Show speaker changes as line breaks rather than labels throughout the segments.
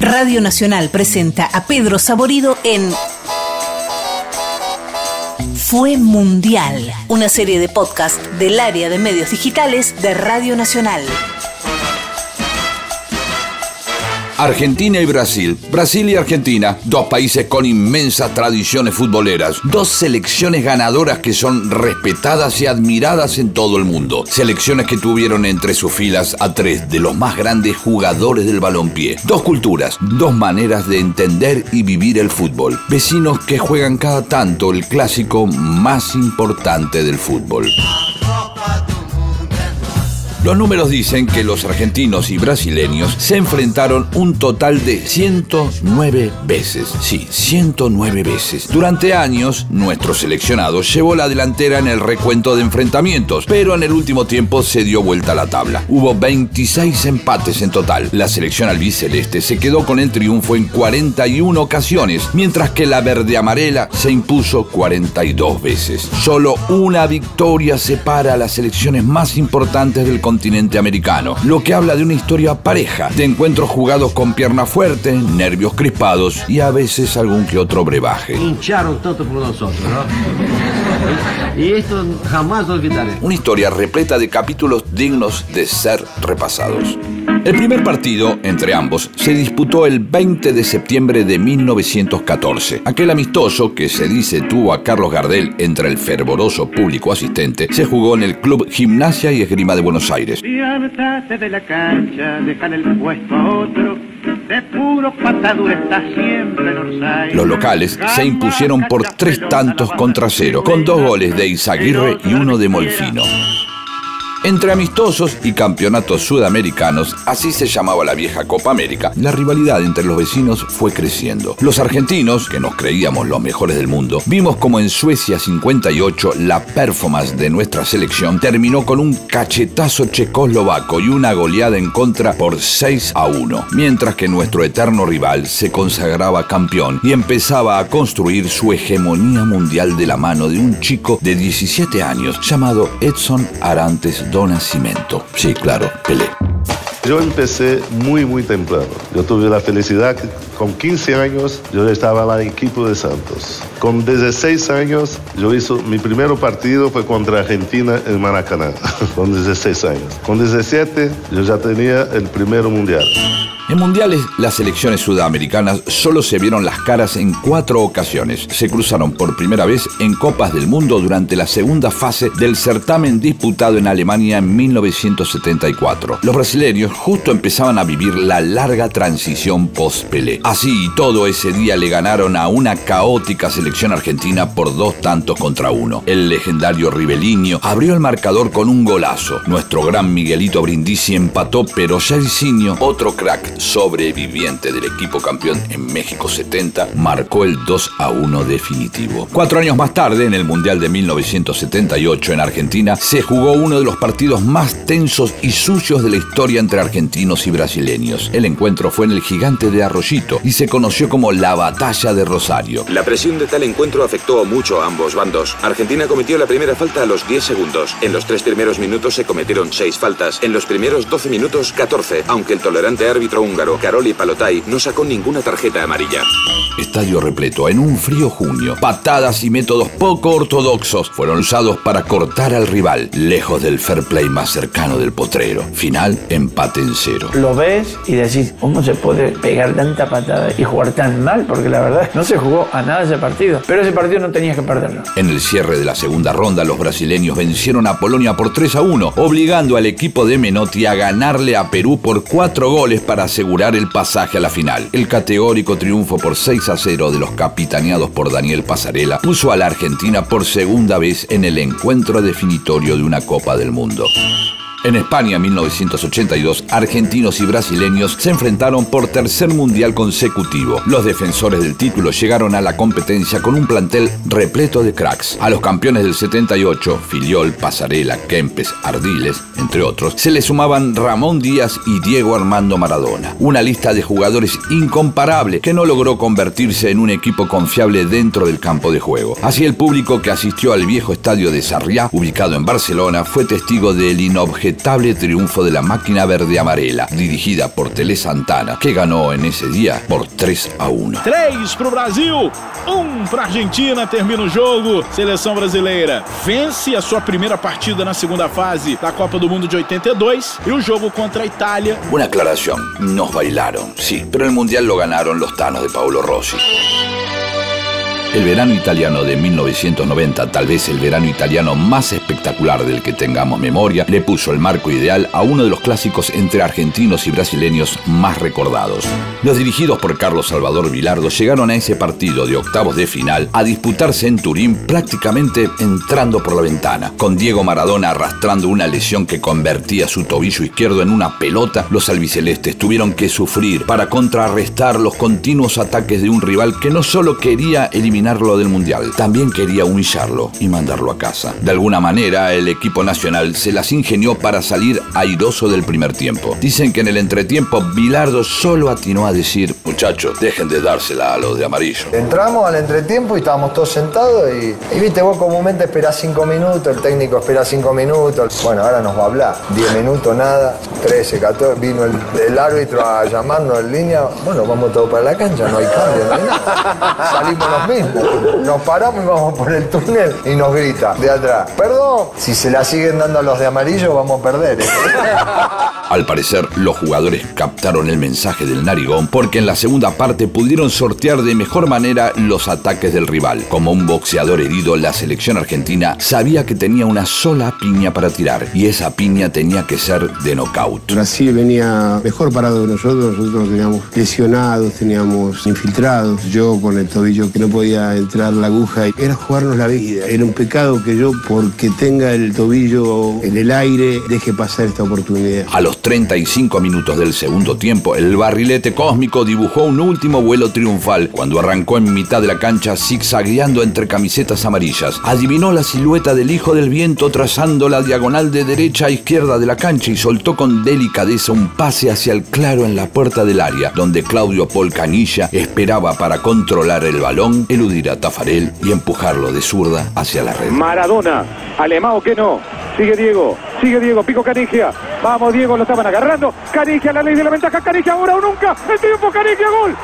Radio Nacional presenta a Pedro Saborido en Fue Mundial, una serie de podcast del área de medios digitales de Radio Nacional.
Argentina y Brasil. Brasil y Argentina, dos países con inmensas tradiciones futboleras, dos selecciones ganadoras que son respetadas y admiradas en todo el mundo. Selecciones que tuvieron entre sus filas a tres de los más grandes jugadores del balompié. Dos culturas, dos maneras de entender y vivir el fútbol. Vecinos que juegan cada tanto el clásico más importante del fútbol. Los números dicen que los argentinos y brasileños se enfrentaron un total de 109 veces. Sí, 109 veces. Durante años, nuestro seleccionado llevó la delantera en el recuento de enfrentamientos, pero en el último tiempo se dio vuelta a la tabla. Hubo 26 empates en total. La selección albiceleste se quedó con el triunfo en 41 ocasiones, mientras que la verde amarela se impuso 42 veces. Solo una victoria separa a las selecciones más importantes del continente continente americano, lo que habla de una historia pareja, de encuentros jugados con pierna fuerte, nervios crispados y a veces algún que otro brebaje.
Hincharon todo por nosotros, ¿no? Y esto jamás lo olvidaré.
Una historia repleta de capítulos dignos de ser repasados. El primer partido entre ambos se disputó el 20 de septiembre de 1914. Aquel amistoso que se dice tuvo a Carlos Gardel entre el fervoroso público asistente se jugó en el Club Gimnasia y Esgrima de Buenos Aires.
de la cancha, el puesto a otro. De puro está siempre en
Los locales se impusieron por tres tantos contra cero, con dos goles de Izaguirre y uno de Molfino. Entre amistosos y campeonatos sudamericanos, así se llamaba la vieja Copa América, la rivalidad entre los vecinos fue creciendo. Los argentinos, que nos creíamos los mejores del mundo, vimos como en Suecia 58 la performance de nuestra selección terminó con un cachetazo checoslovaco y una goleada en contra por 6 a 1, mientras que nuestro eterno rival se consagraba campeón y empezaba a construir su hegemonía mundial de la mano de un chico de 17 años llamado Edson Arantes do Nascimento. Sí, claro, Pelé.
Yo empecé muy, muy temprano. Yo tuve la felicidad que con 15 años yo estaba en el equipo de Santos. Con 16 años yo hice mi primer partido fue contra Argentina en Maracaná, con 16 años. Con 17 yo ya tenía el primer mundial.
En mundiales, las selecciones sudamericanas solo se vieron las caras en cuatro ocasiones. Se cruzaron por primera vez en Copas del Mundo durante la segunda fase del certamen disputado en Alemania en 1974. Los brasileños justo empezaban a vivir la larga transición post-Pelé. Así y todo ese día le ganaron a una caótica selección argentina por dos tantos contra uno. El legendario Ribeliño abrió el marcador con un golazo. Nuestro gran Miguelito Brindisi empató, pero Jairzinho, otro crack, sobreviviente del equipo campeón en México 70, marcó el 2 a 1 definitivo. Cuatro años más tarde, en el Mundial de 1978 en Argentina, se jugó uno de los partidos más tensos y sucios de la historia entre argentinos y brasileños. El encuentro fue en el gigante de Arroyito y se conoció como la Batalla de Rosario.
La presión de tal encuentro afectó mucho a ambos bandos. Argentina cometió la primera falta a los 10 segundos. En los tres primeros minutos se cometieron 6 faltas. En los primeros 12 minutos, 14, aunque el tolerante árbitro húngaro, Karoli Palotay, no sacó ninguna tarjeta amarilla.
Estadio repleto en un frío junio. Patadas y métodos poco ortodoxos fueron usados para cortar al rival, lejos del fair play más cercano del potrero. Final, empate en cero.
Lo ves y decís, ¿cómo se puede pegar tanta patada y jugar tan mal? Porque la verdad no se jugó a nada ese partido. Pero ese partido no tenías que perderlo.
En el cierre de la segunda ronda, los brasileños vencieron a Polonia por 3 a 1, obligando al equipo de Menotti a ganarle a Perú por 4 goles para asegurar el pasaje a la final. El categórico triunfo por 6 a 0 de los capitaneados por Daniel Pasarela puso a la Argentina por segunda vez en el encuentro definitorio de una Copa del Mundo. En España, 1982, argentinos y brasileños se enfrentaron por tercer mundial consecutivo. Los defensores del título llegaron a la competencia con un plantel repleto de cracks. A los campeones del 78, Filiol, Pasarela, Kempes, Ardiles, entre otros, se le sumaban Ramón Díaz y Diego Armando Maradona. Una lista de jugadores incomparable que no logró convertirse en un equipo confiable dentro del campo de juego. Así el público que asistió al viejo estadio de Sarriá, ubicado en Barcelona, fue testigo del inobjetivo indisquetable triunfo de la máquina verde-amarela, dirigida por Tele Santana, que ganó en ese día por 3 a 1.
3 pro Brasil, 1 pra Argentina, termina o jogo. Seleção brasileira vence a sua primeira partida na segunda fase da Copa do Mundo de 82 e o jogo contra a Itália.
Una aclaración, nos bailaron, sí, pero el mundial lo ganaron los tanos de Paolo Rossi. El verano italiano de 1990, tal vez el verano italiano más espectacular del que tengamos memoria, le puso el marco ideal a uno de los clásicos entre argentinos y brasileños más recordados. Los dirigidos por Carlos Salvador Vilardo llegaron a ese partido de octavos de final a disputarse en Turín prácticamente entrando por la ventana. Con Diego Maradona arrastrando una lesión que convertía su tobillo izquierdo en una pelota, los albicelestes tuvieron que sufrir para contrarrestar los continuos ataques de un rival que no solo quería eliminar del Mundial. También quería humillarlo y mandarlo a casa. De alguna manera, el equipo nacional se las ingenió para salir airoso del primer tiempo. Dicen que en el entretiempo, Bilardo solo atinó a decir, muchachos, dejen de dársela a los de amarillo.
Entramos al entretiempo y estábamos todos sentados y, y viste, vos comúnmente esperás cinco minutos, el técnico espera cinco minutos. Bueno, ahora nos va a hablar. 10 minutos, nada. 13, 14, vino el, el árbitro a llamarnos en línea. Bueno, vamos todos para la cancha, no hay cambio, no hay nada. Salimos los mismos. Nos paramos y vamos por el túnel y nos grita de atrás. Perdón, si se la siguen dando a los de amarillo, vamos a perder. ¿eh?
Al parecer, los jugadores captaron el mensaje del narigón porque en la segunda parte pudieron sortear de mejor manera los ataques del rival. Como un boxeador herido, la selección argentina sabía que tenía una sola piña para tirar y esa piña tenía que ser de knockout.
Brasil venía mejor parado que nosotros, nosotros teníamos lesionados, teníamos infiltrados, yo con el tobillo que no podía entrar la aguja, era jugarnos la vida, era un pecado que yo porque tenga el tobillo en el aire deje pasar esta oportunidad.
A los 35 minutos del segundo tiempo, el barrilete cósmico dibujó un último vuelo triunfal cuando arrancó en mitad de la cancha zigzagueando entre camisetas amarillas. Adivinó la silueta del hijo del viento trazando la diagonal de derecha a izquierda de la cancha y soltó con delicadeza un pase hacia el claro en la puerta del área, donde Claudio Polcanilla esperaba para controlar el balón, eludir a Tafarel y empujarlo de zurda hacia la red.
Maradona, Alemão que no. Sigue Diego, sigue Diego, Pico Canigia. Vamos Diego, lo estaban agarrando. Canigia, la ley de la ventaja, Canigia ahora o nunca. El tiempo, Canigia, gol.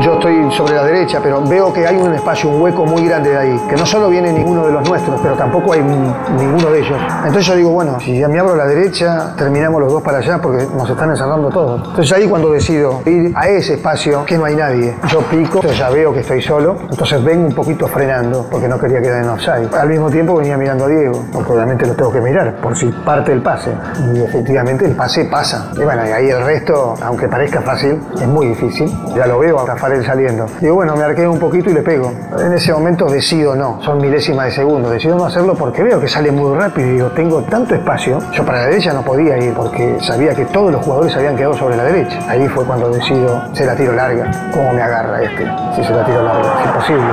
Yo estoy sobre la derecha, pero veo que hay un espacio, un hueco muy grande de ahí, que no solo viene ninguno de los nuestros, pero tampoco hay ninguno de ellos. Entonces yo digo, bueno, si ya me abro a la derecha, terminamos los dos para allá porque nos están encerrando todos. Entonces ahí cuando decido ir a ese espacio que no hay nadie, yo pico, yo ya veo que estoy solo, entonces vengo un poquito frenando porque no quería quedar en offside. Al mismo tiempo venía mirando a Diego, porque obviamente lo tengo que mirar por si parte el pase. Y efectivamente el pase pasa. Y bueno, y ahí el resto, aunque parezca fácil, es muy difícil. Ya lo veo a Rafael saliendo. Digo, bueno, me arqueo un poquito y le pego. En ese momento decido no, son milésimas de segundo. Decido no hacerlo porque veo que sale muy rápido y digo, tengo tanto espacio. Yo para la derecha no podía ir porque sabía que todos los jugadores habían quedado sobre la derecha. Ahí fue cuando decido, se la tiro larga. ¿Cómo me agarra este? Si se la tiro larga, es imposible.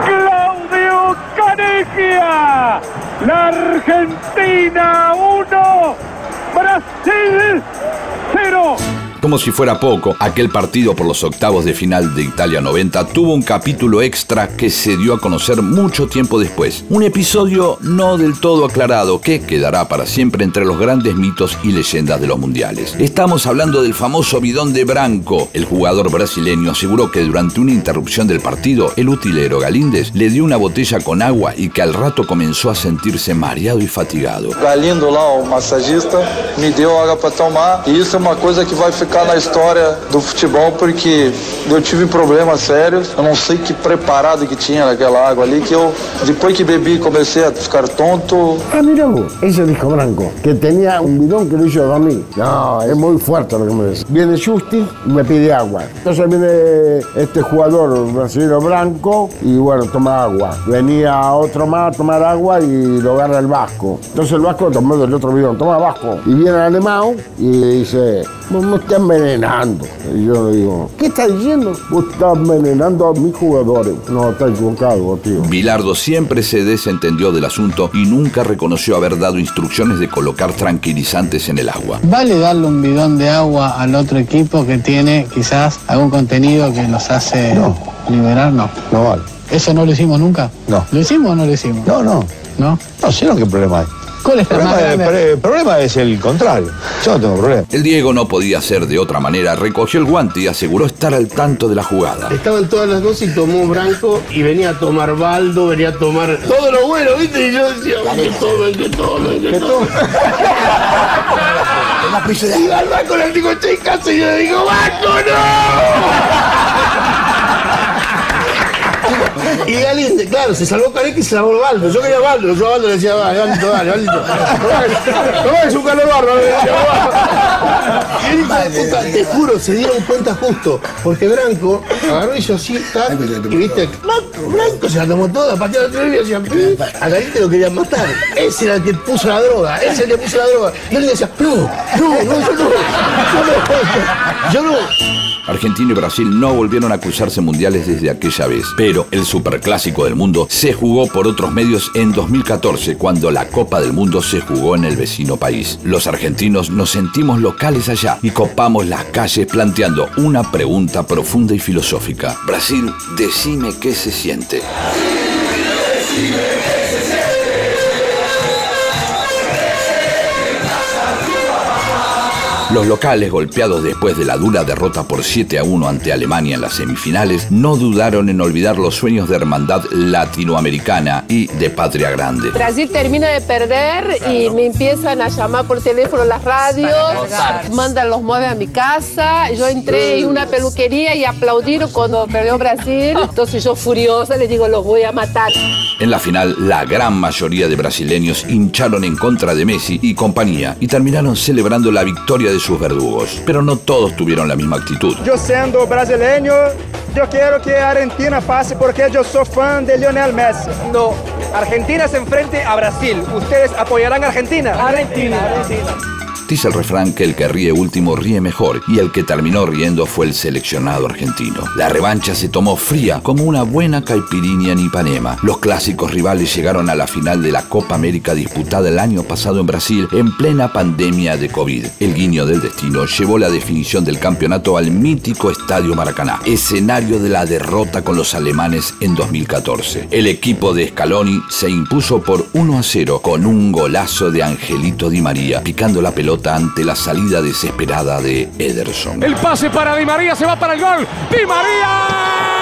La Argentina 1. Brasil 0.
Como si fuera poco, aquel partido por los octavos de final de Italia 90 tuvo un capítulo extra que se dio a conocer mucho tiempo después. Un episodio no del todo aclarado que quedará para siempre entre los grandes mitos y leyendas de los mundiales. Estamos hablando del famoso bidón de Branco. El jugador brasileño aseguró que durante una interrupción del partido, el utilero Galíndez le dio una botella con agua y que al rato comenzó a sentirse mareado y fatigado.
Galindo lá, o massagista, me deu água para tomar e isso é uma coisa que vai ficar na história do futebol porque eu tive problemas sérios. Eu não sei que preparado que tinha naquela água ali que eu depois que bebi comecei a ficar tonto.
Ah, mira vos, eso dijo Branco, que tenía un bidón que lo hizo dormir. No, es muy fuerte lo que me dice. Viene Justi y me pide agua. Entonces viene este jugador brasileño Branco y bueno, toma agua. Venía otro más a tomar agua y lo agarra el Vasco. Entonces el Vasco tomó del otro bidón, toma Vasco. Y viene alemán y le dice, me estás envenenando. Y yo le digo, ¿qué estás diciendo? Vos estás envenenando a mis jugadores. No, está equivocado, tío.
Bilardo siempre se desentendió del asunto y nunca reconoció haber dado instrucciones de colocar tranquilizantes en el agua.
¿Vale darle un bidón de agua al otro equipo que tiene quizás algún contenido que los hace liberar? No.
No vale.
¿Eso no lo hicimos nunca?
No.
¿Lo hicimos o no lo hicimos?
No, no.
¿No?
No sé lo que problema hay.
¿Cuál es
el
más
problema,
grande?
el problema es el contrario. Yo no tengo problema.
El Diego no podía ser de otra manera, recogió el guante y aseguró estar al tanto de la jugada.
Estaban todas las cosas y tomó Branco y venía a tomar Baldo, venía a tomar todo lo bueno, ¿viste? Y yo decía, que tomen, que tomen, que tomen. Y al banco le digo, casa y yo le digo, ¡Banco, no! Y alguien, claro, se salvó Careca y se salvó Baldo. Yo quería Baldo, yo a Baldo le decía, va, Baldo, dale, Baldo. No es un calor le decía, va. Y el hijo de puta, te juro, se dieron cuenta justo. Porque Branco agarró y hizo así, y viste, Blanco, Blanco se la tomó toda, pateó la otra y decían, "Pi". a Carita lo querían matar. Ese era el que puso la droga, ese es el que puso la droga. Y él decía, no, no, no, yo no, yo no, yo no.
Argentina y Brasil no volvieron a cruzarse mundiales desde aquella vez, pero el superclásico del mundo se jugó por otros medios en 2014, cuando la Copa del Mundo se jugó en el vecino país. Los argentinos nos sentimos locales allá y copamos las calles planteando una pregunta profunda y filosófica. Brasil, decime qué se siente. Los locales, golpeados después de la dura derrota por 7 a 1 ante Alemania en las semifinales, no dudaron en olvidar los sueños de hermandad latinoamericana y de patria grande.
Brasil termina de perder y me empiezan a llamar por teléfono las radios, mandan los muebles a mi casa. Yo entré en una peluquería y aplaudieron cuando perdió Brasil. Entonces yo furiosa le digo, los voy a matar.
En la final, la gran mayoría de brasileños hincharon en contra de Messi y compañía y terminaron celebrando la victoria de sus verdugos. Pero no todos tuvieron la misma actitud.
Yo siendo brasileño, yo quiero que Argentina pase porque yo soy fan de Lionel Messi.
No, Argentina se enfrente a Brasil. ¿Ustedes apoyarán a Argentina?
Argentina.
Dice el refrán que el que ríe último ríe mejor y el que terminó riendo fue el seleccionado argentino. La revancha se tomó fría como una buena caipirinha en Ipanema. Los clásicos rivales llegaron a la final de la Copa América disputada el año pasado en Brasil en plena pandemia de COVID. El guiño del destino llevó la definición del campeonato al mítico Estadio Maracaná, escenario de la derrota con los alemanes en 2014. El equipo de Scaloni se impuso por 1 a 0 con un golazo de Angelito Di María picando la ante la salida desesperada de Ederson.
El pase para Di María, se va para el gol. Di María.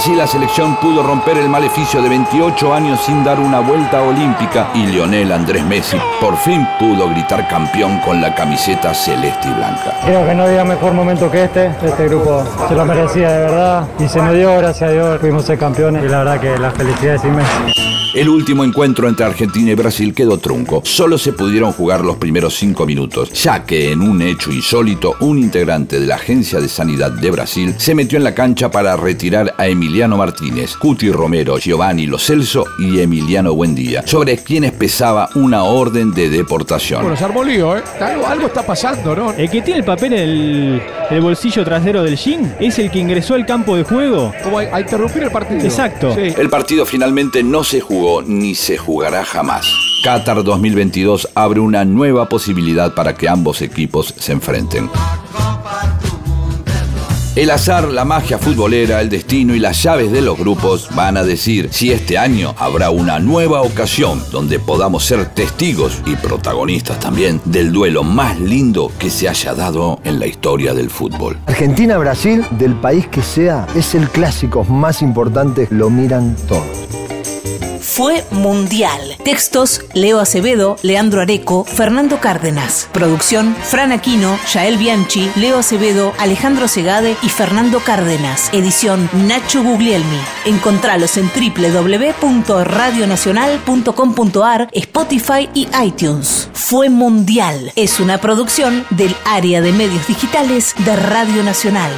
Así la selección pudo romper el maleficio de 28 años sin dar una vuelta olímpica y Lionel Andrés Messi por fin pudo gritar campeón con la camiseta celeste y blanca.
Creo que no había mejor momento que este. Este grupo se lo merecía de verdad y se me dio, gracias a Dios, fuimos ser campeones y la verdad que la felicidad es inmensa.
El último encuentro entre Argentina y Brasil quedó trunco. Solo se pudieron jugar los primeros cinco minutos, ya que en un hecho insólito, un integrante de la Agencia de Sanidad de Brasil se metió en la cancha para retirar a Emiliano Martínez, Cuti Romero, Giovanni Lo Celso y Emiliano Buendía, sobre quienes pesaba una orden de deportación.
Bueno, se armó lío, ¿eh? Algo, algo está pasando, ¿no?
El que tiene el papel en el, el bolsillo trasero del jean es el que ingresó al campo de juego.
Como a, a interrumpir el partido.
Exacto.
Sí.
El partido finalmente no se jugó ni se jugará jamás. Qatar 2022 abre una nueva posibilidad para que ambos equipos se enfrenten. El azar, la magia futbolera, el destino y las llaves de los grupos van a decir si este año habrá una nueva ocasión donde podamos ser testigos y protagonistas también del duelo más lindo que se haya dado en la historia del fútbol.
Argentina-Brasil, del país que sea, es el clásico más importante, lo miran todos.
Fue mundial. Textos: Leo Acevedo, Leandro Areco, Fernando Cárdenas. Producción: Fran Aquino, Yael Bianchi, Leo Acevedo, Alejandro Segade y Fernando Cárdenas. Edición: Nacho Guglielmi. Encontralos en www.radionacional.com.ar, Spotify y iTunes. Fue mundial. Es una producción del área de medios digitales de Radio Nacional.